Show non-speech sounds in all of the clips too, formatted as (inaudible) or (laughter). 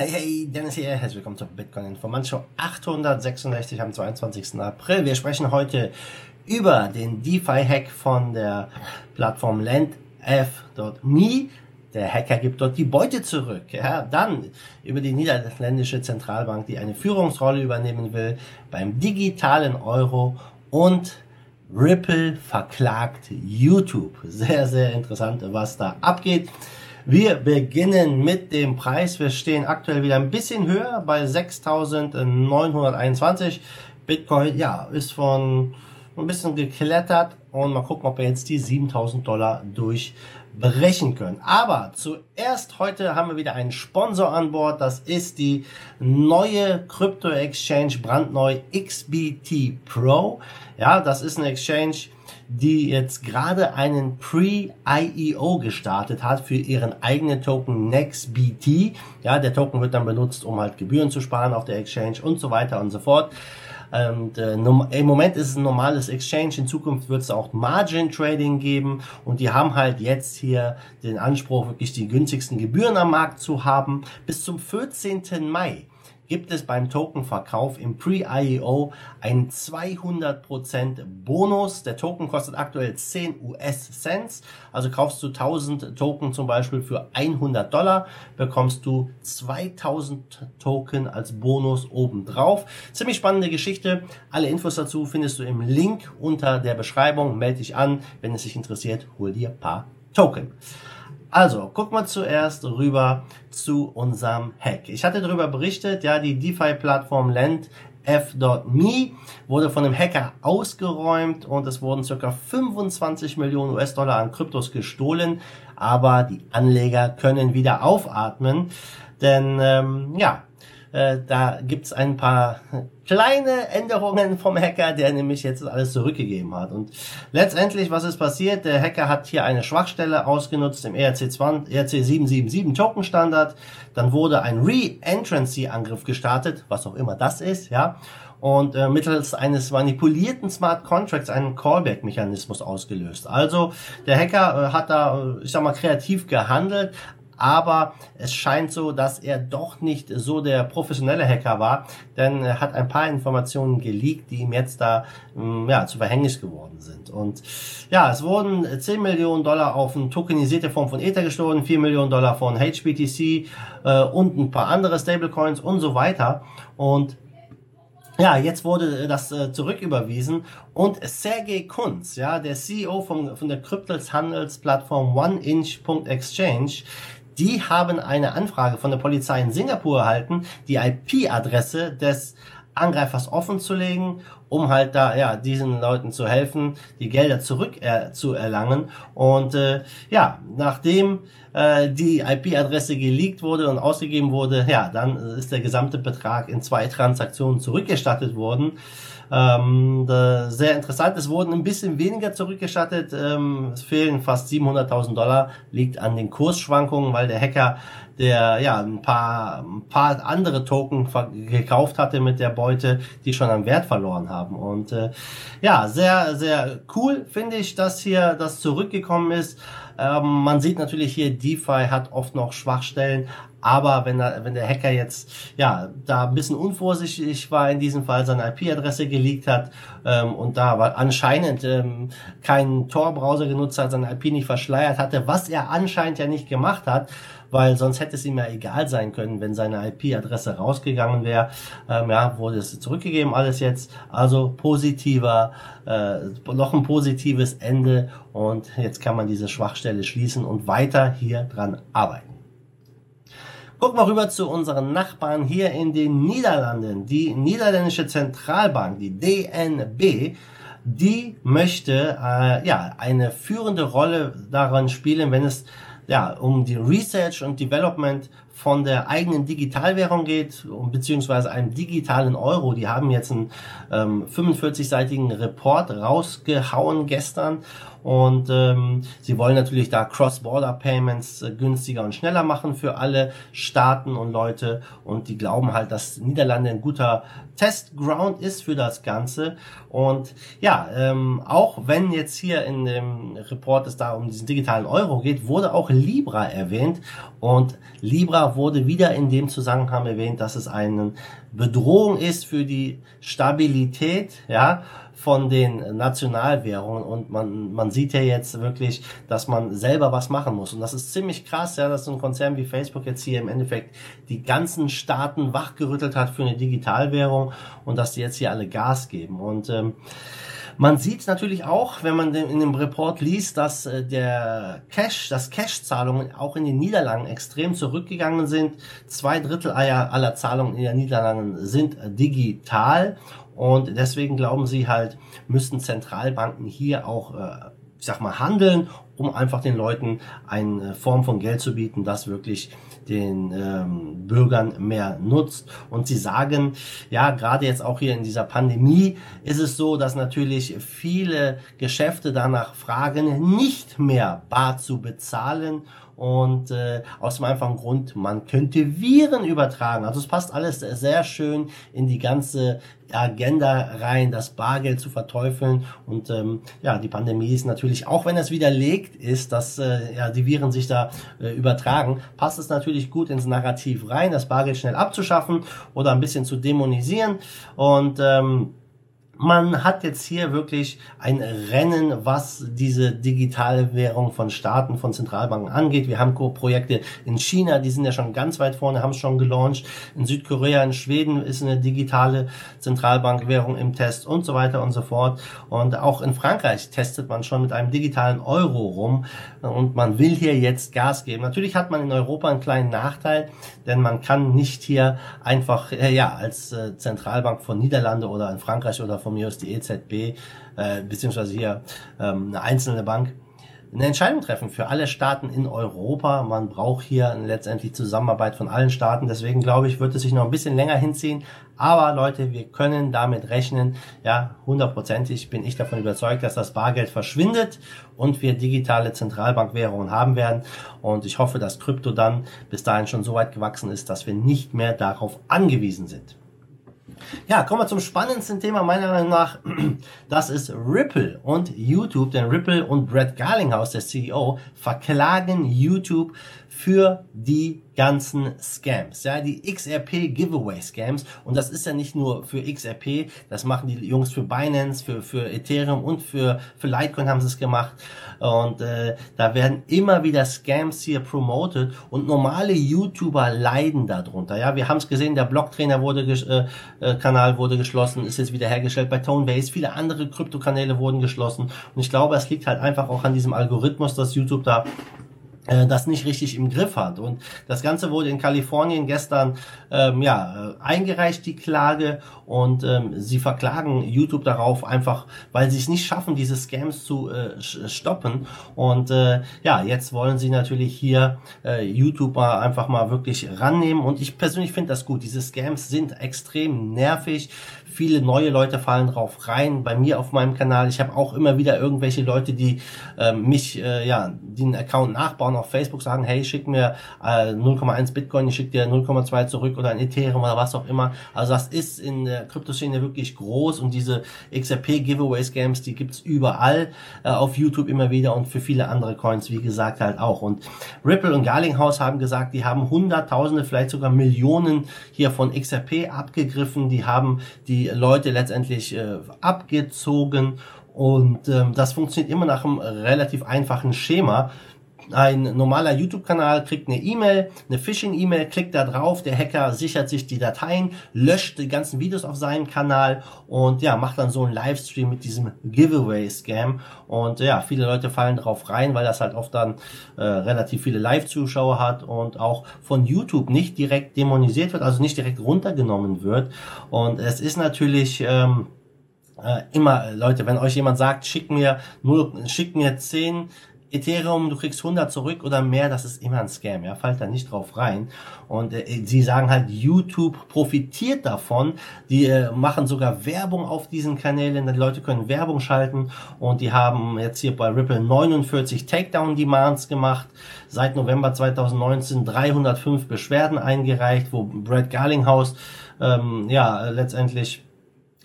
Hey, hey, Dennis hier, herzlich willkommen zur Bitcoin Informant Show 866 am 22. April. Wir sprechen heute über den DeFi-Hack von der Plattform LandF.me. Der Hacker gibt dort die Beute zurück. Ja, dann über die niederländische Zentralbank, die eine Führungsrolle übernehmen will beim digitalen Euro und Ripple verklagt YouTube. Sehr, sehr interessant, was da abgeht. Wir beginnen mit dem Preis. Wir stehen aktuell wieder ein bisschen höher bei 6.921. Bitcoin, ja, ist von ein bisschen geklettert und mal gucken, ob wir jetzt die 7.000 Dollar durchbrechen können. Aber zuerst heute haben wir wieder einen Sponsor an Bord. Das ist die neue Crypto Exchange brandneu XBT Pro. Ja, das ist eine Exchange, die jetzt gerade einen Pre-IEO gestartet hat für ihren eigenen Token NextBT. Ja, der Token wird dann benutzt, um halt Gebühren zu sparen auf der Exchange und so weiter und so fort. Und, äh, Im Moment ist es ein normales Exchange, in Zukunft wird es auch Margin Trading geben und die haben halt jetzt hier den Anspruch, wirklich die günstigsten Gebühren am Markt zu haben. Bis zum 14. Mai gibt es beim Tokenverkauf im Pre-IEO einen 200% Bonus. Der Token kostet aktuell 10 US-Cents. Also kaufst du 1000 Token zum Beispiel für 100 Dollar, bekommst du 2000 Token als Bonus obendrauf. Ziemlich spannende Geschichte. Alle Infos dazu findest du im Link unter der Beschreibung. Melde dich an. Wenn es dich interessiert, hol dir ein paar Token. Also, guck mal zuerst rüber zu unserem Hack. Ich hatte darüber berichtet, ja, die DeFi-Plattform Lend F.me wurde von einem Hacker ausgeräumt und es wurden circa 25 Millionen US-Dollar an Kryptos gestohlen, aber die Anleger können wieder aufatmen, denn ähm, ja, äh, da gibt's ein paar kleine Änderungen vom Hacker, der nämlich jetzt alles zurückgegeben hat. Und letztendlich, was ist passiert? Der Hacker hat hier eine Schwachstelle ausgenutzt im ERC, 20, ERC 777 Token Standard. Dann wurde ein Re-Entrancy-Angriff gestartet, was auch immer das ist, ja und äh, mittels eines manipulierten Smart Contracts einen Callback-Mechanismus ausgelöst. Also der Hacker äh, hat da, äh, ich sag mal, kreativ gehandelt, aber es scheint so, dass er doch nicht so der professionelle Hacker war, denn er hat ein paar Informationen geleakt, die ihm jetzt da mm, ja, zu Verhängnis geworden sind. Und ja, es wurden 10 Millionen Dollar auf eine tokenisierte Form von Ether gestohlen, 4 Millionen Dollar von HBTC äh, und ein paar andere Stablecoins und so weiter. Und ja, jetzt wurde das äh, zurücküberwiesen und Sergey Kunz, ja, der CEO von, von der Kryptos-Handelsplattform OneInch.exchange, die haben eine Anfrage von der Polizei in Singapur erhalten, die IP-Adresse des Angreifers offenzulegen, um halt da ja diesen Leuten zu helfen, die Gelder zurück äh, zu erlangen. Und äh, ja, nachdem äh, die IP-Adresse geleakt wurde und ausgegeben wurde, ja, dann ist der gesamte Betrag in zwei Transaktionen zurückgestattet worden. Ähm, sehr interessant. Es wurden ein bisschen weniger zurückgestattet. Ähm, es fehlen fast 700.000 Dollar. Liegt an den Kursschwankungen, weil der Hacker, der ja ein paar, ein paar andere Token gekauft hatte mit der Beute, die schon an Wert verloren haben. Und äh, ja, sehr, sehr cool finde ich, dass hier das zurückgekommen ist. Ähm, man sieht natürlich hier, DeFi hat oft noch Schwachstellen, aber wenn, er, wenn der Hacker jetzt ja da ein bisschen unvorsichtig war in diesem Fall, seine IP-Adresse geleakt hat ähm, und da war anscheinend ähm, keinen Tor-Browser genutzt hat, seine IP nicht verschleiert hatte, was er anscheinend ja nicht gemacht hat, weil sonst hätte es ihm ja egal sein können, wenn seine IP-Adresse rausgegangen wäre. Ähm, ja, wurde es zurückgegeben alles jetzt. Also positiver, äh, noch ein positives Ende und jetzt kann man diese Schwachstelle schließen und weiter hier dran arbeiten. Gucken wir rüber zu unseren Nachbarn hier in den Niederlanden. Die niederländische Zentralbank, die DNB, die möchte äh, ja eine führende Rolle daran spielen, wenn es ja um die Research und Development von der eigenen Digitalwährung geht, beziehungsweise einem digitalen Euro. Die haben jetzt einen ähm, 45-seitigen Report rausgehauen gestern und ähm, sie wollen natürlich da Cross-Border-Payments äh, günstiger und schneller machen für alle Staaten und Leute. Und die glauben halt, dass Niederlande ein guter Testground ist für das Ganze. Und ja, ähm, auch wenn jetzt hier in dem Report es da um diesen digitalen Euro geht, wurde auch Libra erwähnt. Und Libra wurde wieder in dem Zusammenhang erwähnt, dass es eine Bedrohung ist für die Stabilität, ja, von den Nationalwährungen und man, man sieht ja jetzt wirklich, dass man selber was machen muss. Und das ist ziemlich krass, ja, dass so ein Konzern wie Facebook jetzt hier im Endeffekt die ganzen Staaten wachgerüttelt hat für eine Digitalwährung und dass die jetzt hier alle Gas geben. Und ähm, man sieht natürlich auch, wenn man in dem Report liest, dass äh, der Cash, dass Cash-Zahlungen auch in den Niederlanden extrem zurückgegangen sind. Zwei Drittel aller Zahlungen in den Niederlanden sind digital und deswegen glauben sie halt, müssten Zentralbanken hier auch, äh, ich sag mal, handeln, um einfach den Leuten eine Form von Geld zu bieten, das wirklich den ähm, Bürgern mehr nutzt. Und sie sagen, ja, gerade jetzt auch hier in dieser Pandemie ist es so, dass natürlich viele Geschäfte danach fragen, nicht mehr bar zu bezahlen und äh, aus dem einfachen Grund, man könnte Viren übertragen. Also es passt alles sehr schön in die ganze Agenda rein, das Bargeld zu verteufeln. Und ähm, ja, die Pandemie ist natürlich, auch wenn es widerlegt ist, dass äh, ja, die Viren sich da äh, übertragen, passt es natürlich gut ins Narrativ rein, das Bargeld schnell abzuschaffen oder ein bisschen zu dämonisieren. Und ähm, man hat jetzt hier wirklich ein Rennen, was diese digitale Währung von Staaten, von Zentralbanken angeht. Wir haben Projekte in China, die sind ja schon ganz weit vorne, haben es schon gelauncht. In Südkorea, in Schweden ist eine digitale Zentralbankwährung im Test und so weiter und so fort. Und auch in Frankreich testet man schon mit einem digitalen Euro rum und man will hier jetzt Gas geben. Natürlich hat man in Europa einen kleinen Nachteil, denn man kann nicht hier einfach, äh, ja, als äh, Zentralbank von Niederlande oder in Frankreich oder von von mir aus die EZB, äh, beziehungsweise hier ähm, eine einzelne Bank, eine Entscheidung treffen für alle Staaten in Europa. Man braucht hier letztendlich Zusammenarbeit von allen Staaten. Deswegen glaube ich, wird es sich noch ein bisschen länger hinziehen. Aber Leute, wir können damit rechnen. Ja, hundertprozentig bin ich davon überzeugt, dass das Bargeld verschwindet und wir digitale Zentralbankwährungen haben werden. Und ich hoffe, dass Krypto dann bis dahin schon so weit gewachsen ist, dass wir nicht mehr darauf angewiesen sind. Ja, kommen wir zum spannendsten Thema meiner Meinung nach. (clears throat) Das ist Ripple und YouTube, denn Ripple und Brett Garlinghouse, der CEO, verklagen YouTube für die ganzen Scams, ja, die XRP Giveaway Scams. Und das ist ja nicht nur für XRP, das machen die Jungs für Binance, für für Ethereum und für für Litecoin haben sie es gemacht. Und äh, da werden immer wieder Scams hier promoted und normale YouTuber leiden darunter, ja, wir haben es gesehen, der Blocktrainer wurde äh, äh, Kanal wurde geschlossen, ist jetzt wieder hergestellt bei Tonebase, viele andere Kryptokanäle wurden geschlossen. Und ich glaube, es liegt halt einfach auch an diesem Algorithmus, dass YouTube da das nicht richtig im Griff hat. Und das Ganze wurde in Kalifornien gestern ähm, ja, äh, eingereicht, die Klage. Und ähm, sie verklagen YouTube darauf einfach, weil sie es nicht schaffen, diese Scams zu äh, stoppen. Und äh, ja, jetzt wollen sie natürlich hier äh, YouTuber einfach mal wirklich rannehmen. Und ich persönlich finde das gut. Diese Scams sind extrem nervig. Viele neue Leute fallen drauf rein. Bei mir auf meinem Kanal, ich habe auch immer wieder irgendwelche Leute, die äh, mich, äh, ja, den Account nachbauen auf Facebook, sagen, hey, schick mir äh, 0,1 Bitcoin, ich schick dir 0,2 zurück oder ein Ethereum oder was auch immer. Also das ist in der Kryptoszene wirklich groß und diese XRP Giveaway Scams, die gibt's überall äh, auf YouTube immer wieder und für viele andere Coins, wie gesagt, halt auch. Und Ripple und Garlinghouse haben gesagt, die haben Hunderttausende, vielleicht sogar Millionen hier von XRP abgegriffen, die haben die die Leute letztendlich äh, abgezogen und ähm, das funktioniert immer nach einem relativ einfachen Schema. Ein normaler YouTube-Kanal kriegt eine E-Mail, eine Phishing-E-Mail, klickt da drauf, der Hacker sichert sich die Dateien, löscht die ganzen Videos auf seinem Kanal und ja, macht dann so einen Livestream mit diesem Giveaway-Scam. Und ja, viele Leute fallen drauf rein, weil das halt oft dann äh, relativ viele Live-Zuschauer hat und auch von YouTube nicht direkt dämonisiert wird, also nicht direkt runtergenommen wird. Und es ist natürlich... Ähm, äh, immer, Leute, wenn euch jemand sagt, schick mir nur, schick mir zehn Ethereum, du kriegst 100 zurück oder mehr, das ist immer ein Scam, ja, fallt da nicht drauf rein. Und äh, sie sagen halt, YouTube profitiert davon, die äh, machen sogar Werbung auf diesen Kanälen, die Leute können Werbung schalten und die haben jetzt hier bei Ripple 49 Takedown-Demands gemacht, seit November 2019 305 Beschwerden eingereicht, wo Brad Garlinghouse ähm, ja letztendlich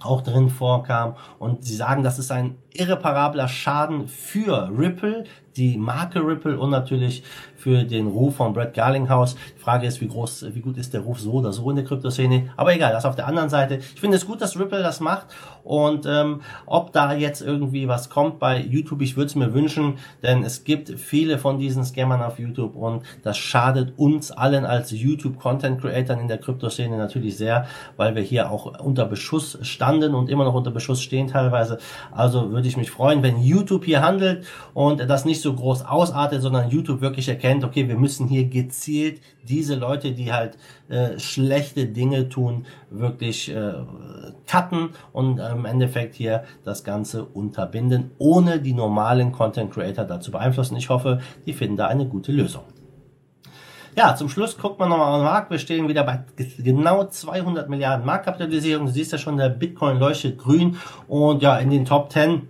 auch drin vorkam. Und sie sagen, das ist ein irreparabler Schaden für Ripple, die Marke Ripple und natürlich für den Ruf von Brett Garlinghouse. Die Frage ist, wie groß, wie gut ist der Ruf so oder so in der Kryptoszene. Aber egal, das auf der anderen Seite. Ich finde es gut, dass Ripple das macht und ähm, ob da jetzt irgendwie was kommt bei YouTube, ich würde es mir wünschen, denn es gibt viele von diesen Scammern auf YouTube und das schadet uns allen als YouTube Content Creators in der Kryptoszene natürlich sehr, weil wir hier auch unter Beschuss standen und immer noch unter Beschuss stehen teilweise. Also würde ich mich freuen, wenn YouTube hier handelt und das nicht so groß ausartet, sondern YouTube wirklich erkennt, okay, wir müssen hier gezielt diese Leute, die halt äh, schlechte Dinge tun, wirklich äh, cutten und äh, im Endeffekt hier das Ganze unterbinden, ohne die normalen Content Creator dazu beeinflussen. Ich hoffe, die finden da eine gute Lösung. Ja, zum Schluss guckt man nochmal auf den Markt. Wir stehen wieder bei genau 200 Milliarden Marktkapitalisierung. Du siehst ja schon, der Bitcoin leuchtet grün und ja, in den Top 10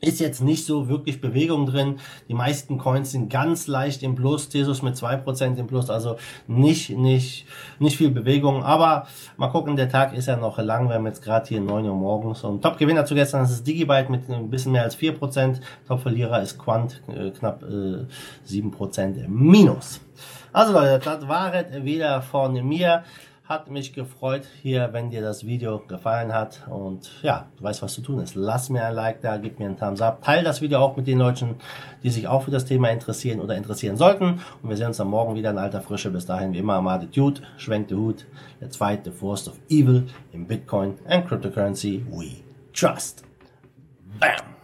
ist jetzt nicht so wirklich Bewegung drin. Die meisten Coins sind ganz leicht im Plus, Tesos mit 2% im Plus, also nicht, nicht, nicht viel Bewegung. Aber mal gucken, der Tag ist ja noch lang. Wir haben jetzt gerade hier 9 Uhr morgens. Und Top-Gewinner zu gestern das ist Digibyte mit ein bisschen mehr als 4%. Top-Verlierer ist Quant, äh, knapp äh, 7% Minus. Also Leute, das war es wieder von mir. Hat mich gefreut hier, wenn dir das Video gefallen hat. Und ja, du weißt, was zu tun ist. Lass mir ein Like da, gib mir einen Thumbs up. Teil das Video auch mit den Leuten, die sich auch für das Thema interessieren oder interessieren sollten. Und wir sehen uns dann morgen wieder in alter Frische. Bis dahin, wie immer, Amade Dude, schwenkt den Hut. Fight the force of evil in Bitcoin and cryptocurrency we trust. Bam!